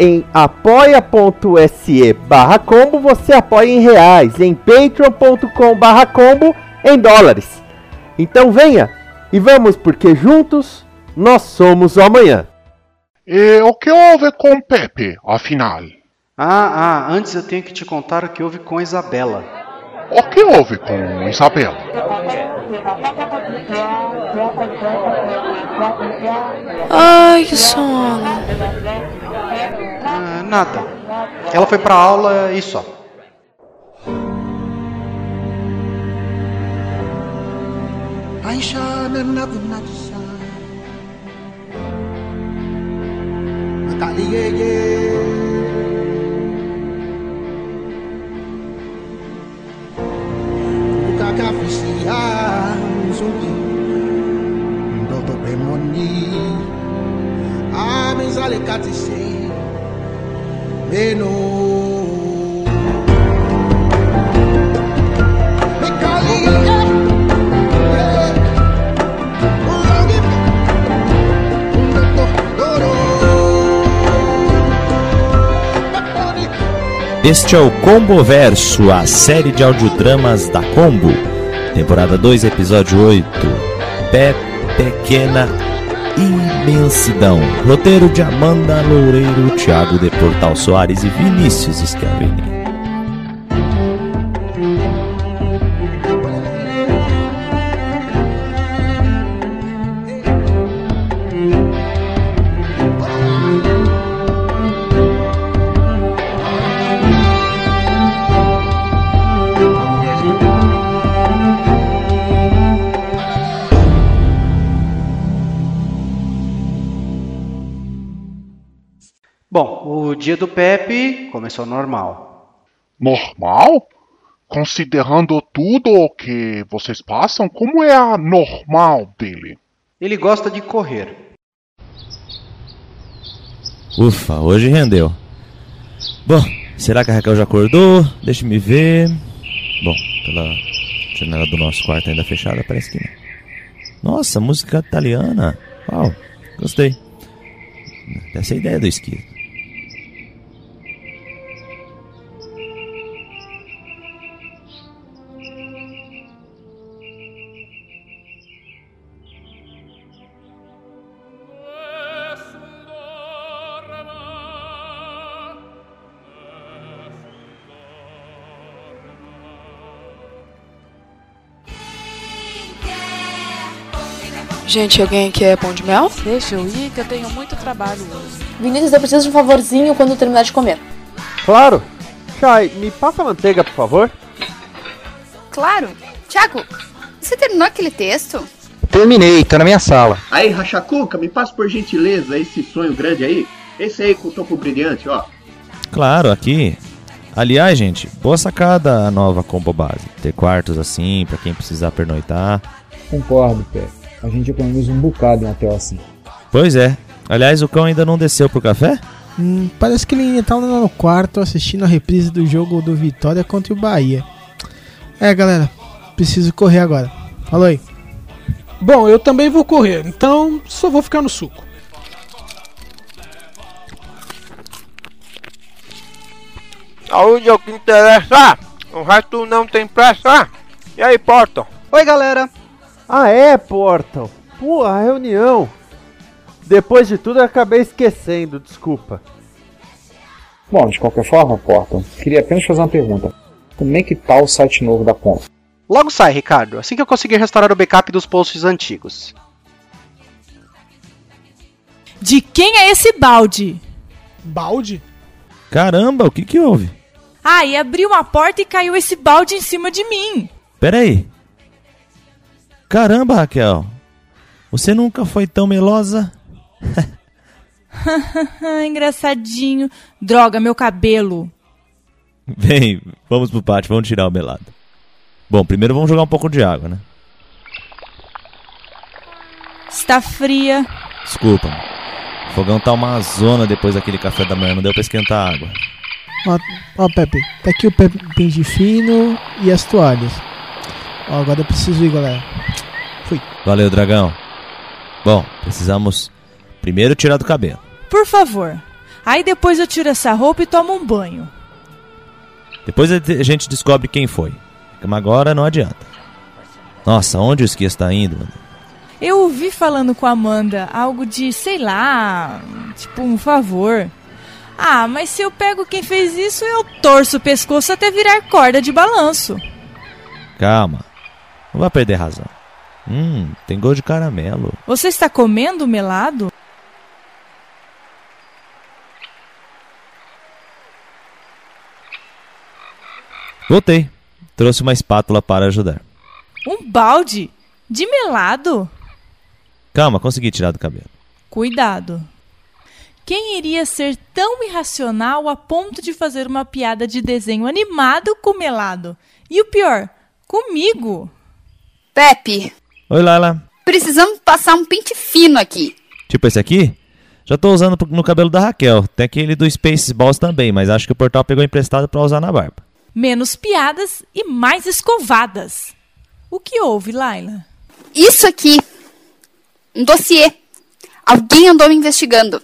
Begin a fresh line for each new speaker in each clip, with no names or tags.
Em apoia.se barra combo você apoia em reais, em patreon.com barra combo em dólares. Então venha e vamos porque juntos nós somos o amanhã.
E o que houve com Pepe, afinal?
Ah, ah, antes eu tenho que te contar o que houve com Isabela.
O que houve com Isabela?
Ai, que sono.
Ah, nada. Ela foi pra aula e só.
Ndoto pemoni Amenzale katise Beno Mikaliyeye
Este é o Combo Verso, a série de audiodramas da Combo. Temporada 2, episódio 8. Pé Pequena Imensidão. Roteiro de Amanda Loureiro, Thiago de Portal Soares e Vinícius Schiavini.
Bom, o dia do Pepe começou normal.
Normal? Considerando tudo o que vocês passam, como é a normal dele?
Ele gosta de correr.
Ufa, hoje rendeu. Bom, será que a Raquel já acordou? Deixa me ver. Bom, pela janela do nosso quarto ainda fechada, parece que não. Nossa, música italiana. Uau, gostei. Essa é a ideia do esqui.
Gente, alguém quer pão de mel?
Deixa eu ir que eu tenho muito trabalho hoje.
Vinícius, eu preciso de um favorzinho quando terminar de comer.
Claro. Chay, me passa a manteiga, por favor.
Claro. Tiago, você terminou aquele texto?
Terminei, tá na minha sala.
Aí, Rachacuca, me passa por gentileza esse sonho grande aí. Esse aí com o topo brilhante, ó.
Claro, aqui. Aliás, gente, boa sacada a nova combo base. Ter quartos assim, pra quem precisar pernoitar.
Concordo, Pé. A gente economiza um bocado em um hotel assim.
Pois é. Aliás, o cão ainda não desceu pro café?
Hum, parece que ele ainda tá lá no quarto assistindo a reprise do jogo do Vitória contra o Bahia. É, galera, preciso correr agora. Falou aí.
Bom, eu também vou correr, então só vou ficar no suco.
Saúde é o que interessa. O resto não tem pressa. E aí, Porton?
Oi, galera.
Ah, é, Portal. Pô, a reunião. Depois de tudo, eu acabei esquecendo, desculpa.
Bom, de qualquer forma, Portal, queria apenas fazer uma pergunta. Como é que tá o site novo da Combo?
Logo sai, Ricardo, assim que eu conseguir restaurar o backup dos posts antigos.
De quem é esse balde?
Balde?
Caramba, o que que houve?
Ah, e abriu uma porta e caiu esse balde em cima de mim.
Pera aí. Caramba, Raquel. Você nunca foi tão melosa?
Engraçadinho. Droga, meu cabelo.
Vem, vamos pro pátio, vamos tirar o melado. Bom, primeiro vamos jogar um pouco de água, né?
Está fria.
Desculpa. O fogão tá uma zona depois daquele café da manhã, não deu pra esquentar a água.
Ó, ó, Pepe, tá aqui o Pepe pente fino e as toalhas. Ó, agora eu preciso ir, galera. Fui.
Valeu, dragão. Bom, precisamos primeiro tirar do cabelo.
Por favor. Aí depois eu tiro essa roupa e tomo um banho.
Depois a gente descobre quem foi. Mas agora não adianta. Nossa, onde o esqui está indo? mano?
Eu ouvi falando com a Amanda algo de, sei lá, tipo um favor. Ah, mas se eu pego quem fez isso, eu torço o pescoço até virar corda de balanço.
Calma. Não vai perder razão. Hum, tem gosto de caramelo.
Você está comendo melado?
Voltei. Trouxe uma espátula para ajudar.
Um balde? De melado?
Calma, consegui tirar do cabelo.
Cuidado. Quem iria ser tão irracional a ponto de fazer uma piada de desenho animado com melado? E o pior, comigo?
Pepe,
Oi, Laila.
precisamos passar um pente fino aqui.
Tipo esse aqui? Já tô usando no cabelo da Raquel. Tem aquele do Spaceballs também, mas acho que o portal pegou emprestado pra usar na barba.
Menos piadas e mais escovadas. O que houve, Laila?
Isso aqui. Um dossiê. Alguém andou me investigando.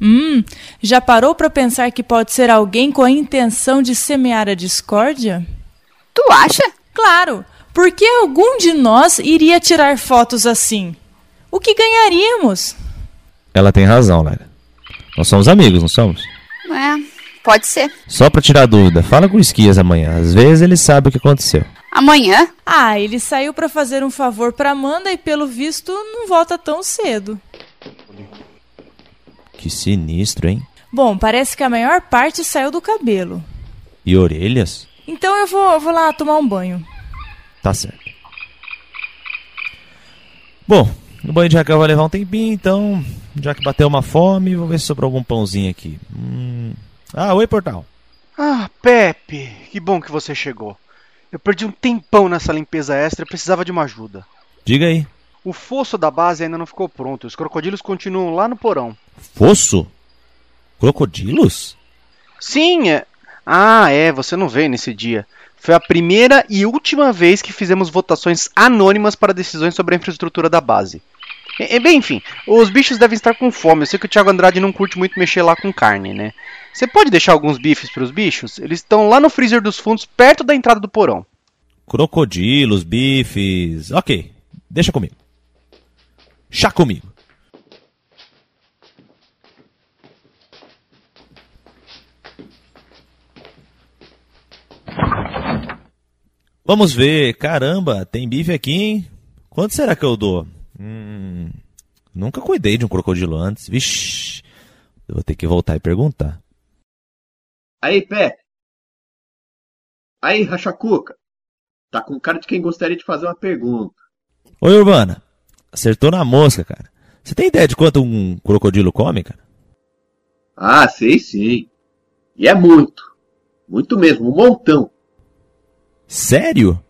Hum, já parou pra pensar que pode ser alguém com a intenção de semear a discórdia?
Tu acha?
Claro, porque algum de nós iria tirar fotos assim? O que ganharíamos?
Ela tem razão, Laila. Nós somos amigos, não somos?
É, pode ser.
Só pra tirar dúvida, fala com o Esquias amanhã. Às vezes ele sabe o que aconteceu.
Amanhã?
Ah, ele saiu pra fazer um favor pra Amanda e pelo visto não volta tão cedo.
Que sinistro, hein?
Bom, parece que a maior parte saiu do cabelo.
E orelhas?
Então eu vou, eu vou lá tomar um banho.
Tá certo. Bom, o banho de Raquel vai levar um tempinho, então, já que bateu uma fome, vou ver se sobrou algum pãozinho aqui. Hum... Ah, oi, portal.
Ah, Pepe, que bom que você chegou. Eu perdi um tempão nessa limpeza extra e precisava de uma ajuda.
Diga aí.
O fosso da base ainda não ficou pronto. Os crocodilos continuam lá no porão.
Fosso? Crocodilos?
Sim, é. Ah, é, você não veio nesse dia. Foi a primeira e última vez que fizemos votações anônimas para decisões sobre a infraestrutura da base. E, bem, enfim, os bichos devem estar com fome. Eu sei que o Thiago Andrade não curte muito mexer lá com carne, né? Você pode deixar alguns bifes para os bichos? Eles estão lá no freezer dos fundos, perto da entrada do porão.
Crocodilos, bifes. Ok, deixa comigo. Chá comigo. Vamos ver. Caramba, tem bife aqui, hein? Quanto será que eu dou? Hum, nunca cuidei de um crocodilo antes. Vixe, eu vou ter que voltar e perguntar.
Aí, Pé. Aí, Rachacuca. Tá com cara de quem gostaria de fazer uma pergunta.
Oi, Urbana. Acertou na mosca, cara. Você tem ideia de quanto um crocodilo come, cara?
Ah, sei sim. E é muito. Muito mesmo, um montão.
Sério?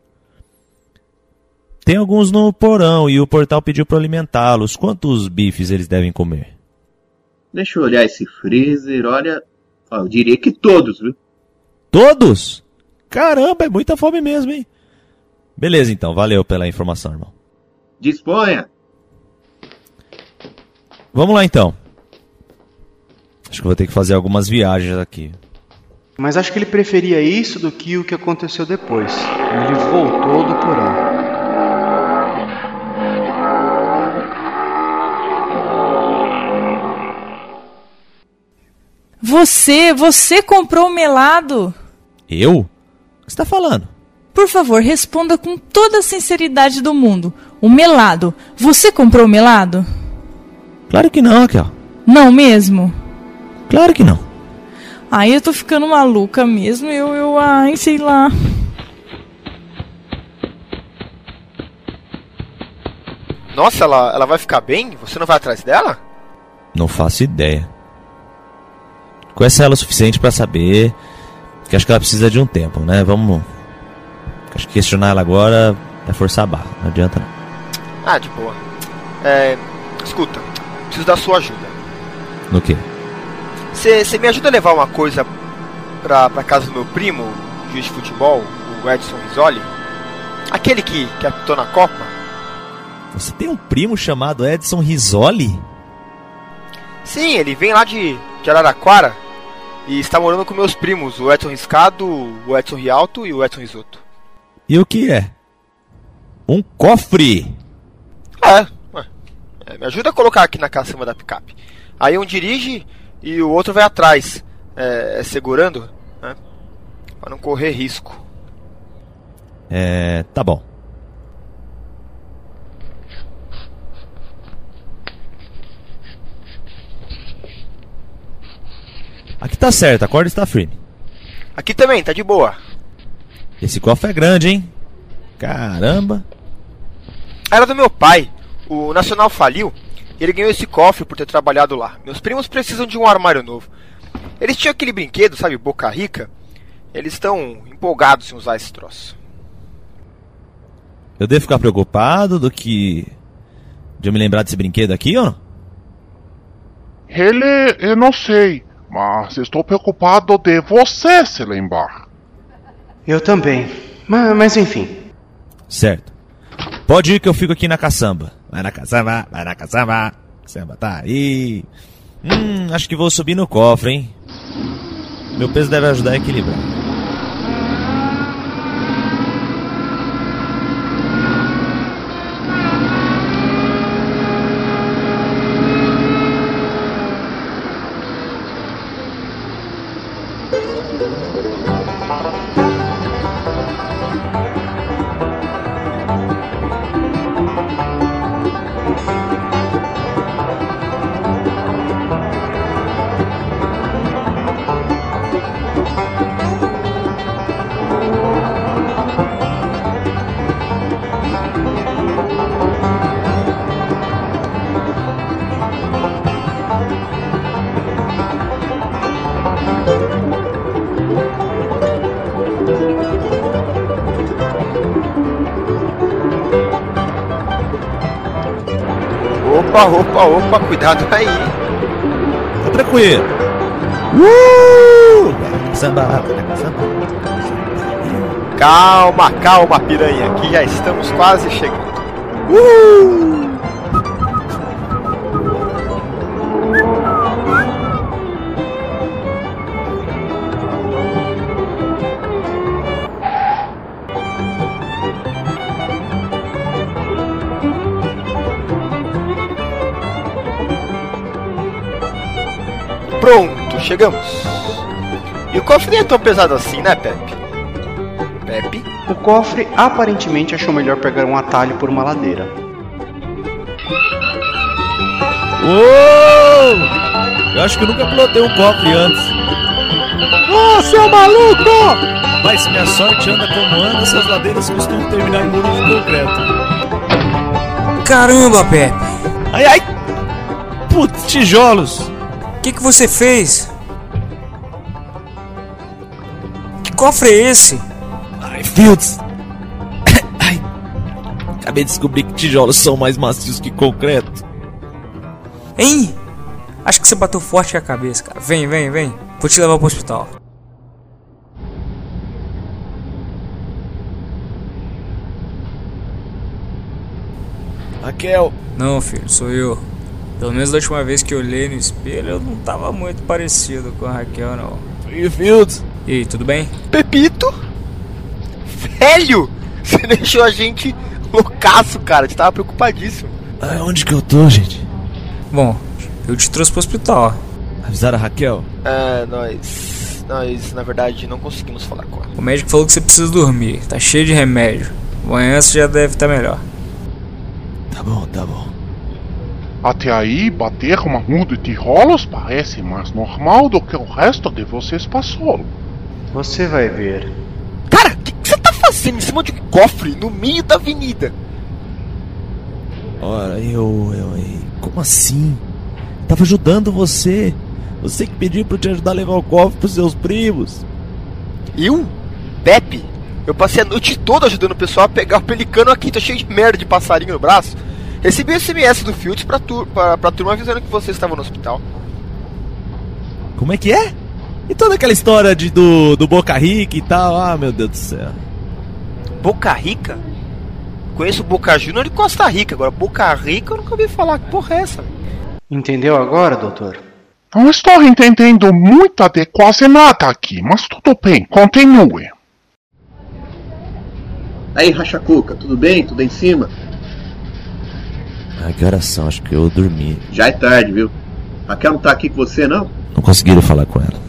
Tem alguns no porão e o portal pediu para alimentá-los. Quantos bifes eles devem comer?
Deixa eu olhar esse freezer, olha. Ó, eu diria que todos, viu?
Todos? Caramba, é muita fome mesmo, hein? Beleza, então. Valeu pela informação, irmão.
Disponha.
Vamos lá, então. Acho que vou ter que fazer algumas viagens aqui.
Mas acho que ele preferia isso do que o que aconteceu depois. Ele voltou do porão.
Você, você comprou o melado.
Eu? que você tá falando?
Por favor, responda com toda a sinceridade do mundo. O melado. Você comprou o melado?
Claro que não, Raquel.
Não mesmo?
Claro que não.
Ai, eu tô ficando maluca mesmo. Eu, eu, ai, sei lá.
Nossa, ela, ela vai ficar bem? Você não vai atrás dela?
Não faço ideia. Conhece ela o suficiente pra saber que acho que ela precisa de um tempo, né? Vamos. Acho que questionar ela agora é forçar a barra. Não adianta não.
Ah, de boa. É. Escuta, preciso da sua ajuda.
No quê?
Você me ajuda a levar uma coisa pra, pra casa do meu primo, juiz de futebol, o Edson Risoli? Aquele que, que apitou na Copa?
Você tem um primo chamado Edson Risoli?
Sim, ele vem lá de, de Araraquara e está morando com meus primos, o Edson Riscado, o Edson Rialto e o Edson Risoto.
E o que é? Um cofre!
É. É, me ajuda a colocar aqui na cima da picape. Aí um dirige e o outro vai atrás, é, segurando, né? Para não correr risco.
É. tá bom. Aqui tá certo, a corda está firme.
Aqui também, tá de boa.
Esse cofre é grande, hein? Caramba!
Era do meu pai. O Nacional faliu ele ganhou esse cofre por ter trabalhado lá. Meus primos precisam de um armário novo. Eles tinham aquele brinquedo, sabe, Boca Rica? Eles estão empolgados em usar esse troço.
Eu devo ficar preocupado do que. de eu me lembrar desse brinquedo aqui ou não?
Ele, eu não sei, mas estou preocupado de você se lembrar.
Eu também. Mas, mas enfim.
Certo. Pode ir que eu fico aqui na caçamba. Caçamba, vai na caçamba. Caçamba tá aí. Hum, acho que vou subir no cofre, hein? Meu peso deve ajudar a equilibrar.
Opa, opa, opa, cuidado aí.
Tá tranquilo. Uh! Na caçamba.
Calma, calma, piranha, que já estamos quase chegando. Uh! Pronto, chegamos. E o cofre nem é tão pesado assim, né, Pepe? Pepe?
O cofre aparentemente achou melhor pegar um atalho por uma ladeira.
Uou! Eu acho que eu nunca pilotei um cofre antes.
Ô, seu maluco!
Mas se minha sorte anda como anda, essas ladeiras costumam terminar em muros de concreto.
Caramba, Pepe!
Ai, ai! Putz, tijolos!
O que, que você fez? Que cofre é esse?
Ai, Fields! Ai! Acabei de descobrir que tijolos são mais macios que concreto.
Hein? Acho que você bateu forte com a cabeça, cara. Vem, vem, vem. Vou te levar pro hospital.
Raquel!
Não, filho, sou eu. Pelo menos da última vez que eu olhei no espelho, eu não tava muito parecido com a Raquel, não.
E Fields?
E aí, tudo bem?
Pepito? Velho! Você deixou a gente loucaço, cara. A gente tava preocupadíssimo.
Ai, onde que eu tô, gente?
Bom, eu te trouxe pro hospital.
Avisaram a Raquel?
É, nós. nós, na verdade, não conseguimos falar com ela.
O médico falou que você precisa dormir. Tá cheio de remédio. Amanhã você já deve estar melhor.
Tá bom, tá bom.
Até aí, bater uma muda de tijolos parece mais normal do que o resto de vocês passou.
Você vai ver.
Cara, o que que você tá fazendo em cima de um cofre no meio da avenida?
Ora, eu, eu, eu. Como assim? Tava ajudando você. Você que pediu pra eu te ajudar a levar o cofre pros seus primos.
Eu? Pepe? Eu passei a noite toda ajudando o pessoal a pegar o pelicano aqui, tô cheio de merda de passarinho no braço. Recebi o SMS do Fields pra, tur pra, pra turma avisando que vocês estavam no hospital.
Como é que é? E toda aquela história de, do, do Boca Rica e tal? Ah, meu Deus do céu.
Boca Rica? Conheço Boca Júnior e Costa Rica, agora Boca Rica eu nunca ouvi falar. Que porra é essa?
Entendeu agora, doutor?
Não estou entendendo muito de quase nada aqui, mas tudo bem, continue.
Aí, Rachacuca, tudo bem? Tudo em cima?
Ah, que horas são? Acho que eu dormi.
Já é tarde, viu? Raquel não tá aqui com você, não?
Não conseguiram falar com ela.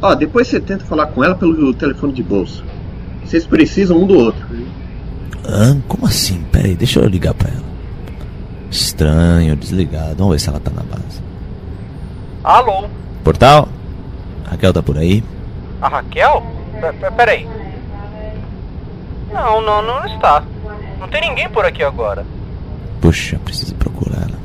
Ó, depois você tenta falar com ela pelo telefone de bolso. Vocês precisam um do outro.
Ah, como assim? Pera aí, deixa eu ligar pra ela. Estranho, desligado. Vamos ver se ela tá na base.
Alô?
Portal? Raquel tá por aí?
A Raquel? P- p- Peraí. Não, não, não está. Não tem ninguém por aqui agora.
Puxa, preciso procurar ela.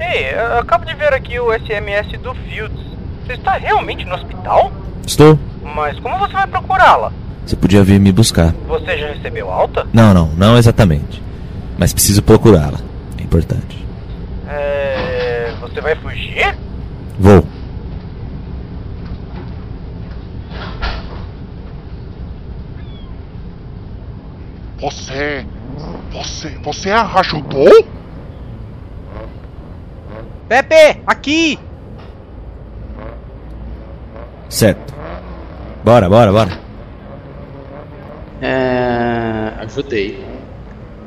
Ei, eu acabo de ver aqui o SMS do Fields. Você está realmente no hospital?
Estou.
Mas como você vai procurá-la?
Você podia vir me buscar.
Você já recebeu alta?
Não, não, não exatamente. Mas preciso procurá-la. É importante.
É. Você vai fugir?
Vou.
Você. Você. Você a ajudou?
Pepe, aqui!
Certo. Bora, bora, bora.
É. Ajudei.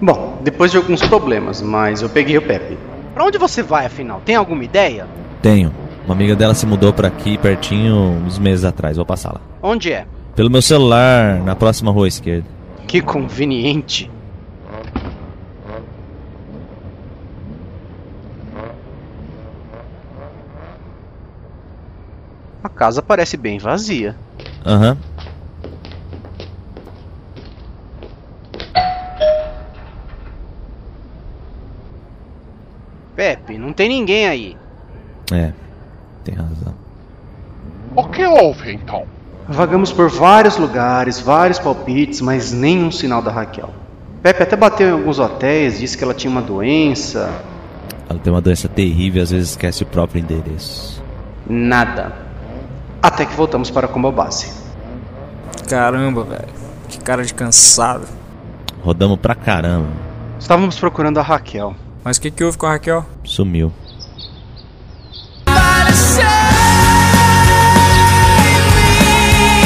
Bom, depois de alguns problemas, mas eu peguei o Pepe. Pra onde você vai, afinal? Tem alguma ideia?
Tenho. Uma amiga dela se mudou pra aqui pertinho uns meses atrás. Vou passar lá.
Onde é?
Pelo meu celular, na próxima rua esquerda.
Que conveniente. A casa parece bem vazia.
Aham.
Pepe, não tem ninguém aí.
É, tem razão.
O que houve então?
Vagamos por vários lugares, vários palpites, mas nenhum sinal da Raquel. Pepe até bateu em alguns hotéis, disse que ela tinha uma doença.
Ela tem uma doença terrível e às vezes esquece o próprio endereço.
Nada. Até que voltamos para a Combo Base.
Caramba, velho. Que cara de cansado.
Rodamos pra caramba.
Estávamos procurando a Raquel.
Mas o que, que houve com a Raquel?
Sumiu.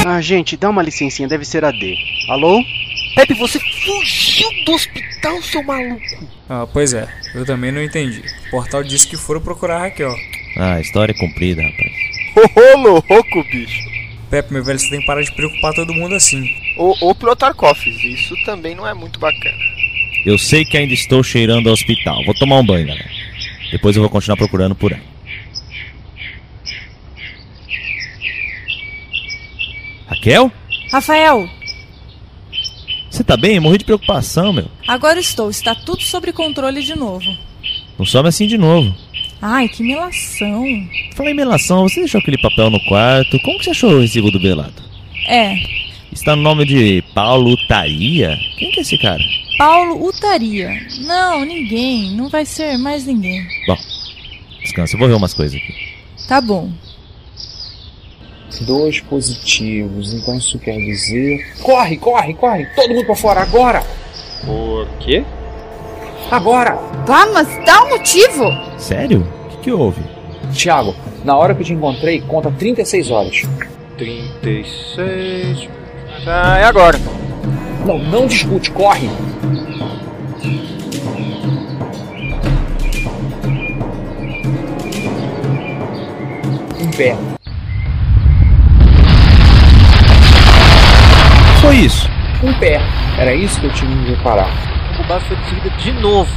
Ah, gente, dá uma licencinha, deve ser a D. Alô?
Pepe, você fugiu do hospital, seu maluco!
Ah, pois é. Eu também não entendi. O portal disse que foram procurar a Raquel.
Ah, a história é comprida, rapaz.
Ô, louco, bicho!
Pepe, meu velho, você tem que parar de preocupar todo mundo assim.
Ou, ou pilotar cofres, isso também não é muito bacana.
Eu sei que ainda estou cheirando ao hospital. Vou tomar um banho, galera. Depois eu vou continuar procurando por aí. Raquel?
Rafael,
Você tá bem? Eu morri de preocupação, meu.
agora estou. Está tudo sob controle de novo.
Não some assim de novo.
Ai, que melação.
Falei melação, você deixou aquele papel no quarto. Como que você achou o recibo do Belado?
É,
Está no nome de Paulo Taria? Quem que é esse cara?
Paulo Utaria. Não, ninguém. Não vai ser mais ninguém.
Bom, descansa, eu vou ver umas coisas aqui.
Tá bom.
Dois positivos, então isso quer dizer. Corre, corre, corre! Todo mundo pra fora agora!
O quê?
Agora!
Tá, mas dá um motivo!
Sério? O que, que houve?
Tiago, na hora que eu te encontrei, conta 36 horas.
36. Ah, é agora.
Não, não discute, corre! Em pé.
isso?
Um pé. Era isso que eu tinha que reparar.
A base foi destruída de novo.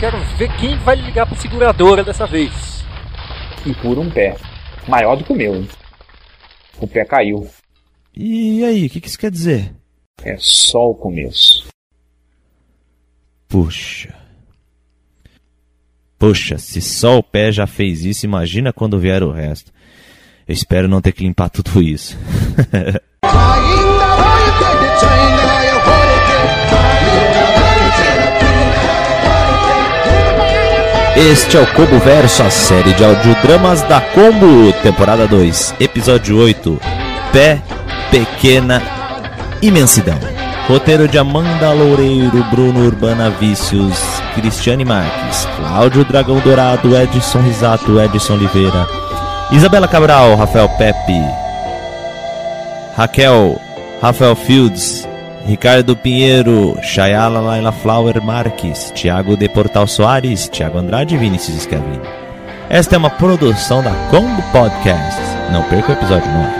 Quero ver quem vai ligar pra seguradora dessa vez.
E por um pé. Maior do que o meu, hein? O pé caiu.
E aí, o que, que isso quer dizer?
É só o começo.
Puxa. Puxa, se só o pé já fez isso, imagina quando vier o resto. Eu espero não ter que limpar tudo isso. Este é o Combo Verso, a série de audiodramas da Combo, temporada 2, episódio 8, Pé, Pequena, Imensidão. Roteiro de Amanda Loureiro, Bruno Urbana Vícios, Cristiane Marques, Cláudio Dragão Dourado, Edson Risato, Edson Oliveira, Isabela Cabral, Rafael Pepe, Raquel, Rafael Fields, Ricardo Pinheiro, Chayala Laila Flower Marques, Thiago de Portal Soares, Thiago Andrade e Vinícius Schiavini. Esta é uma produção da Combo Podcast. Não perca o episódio 9.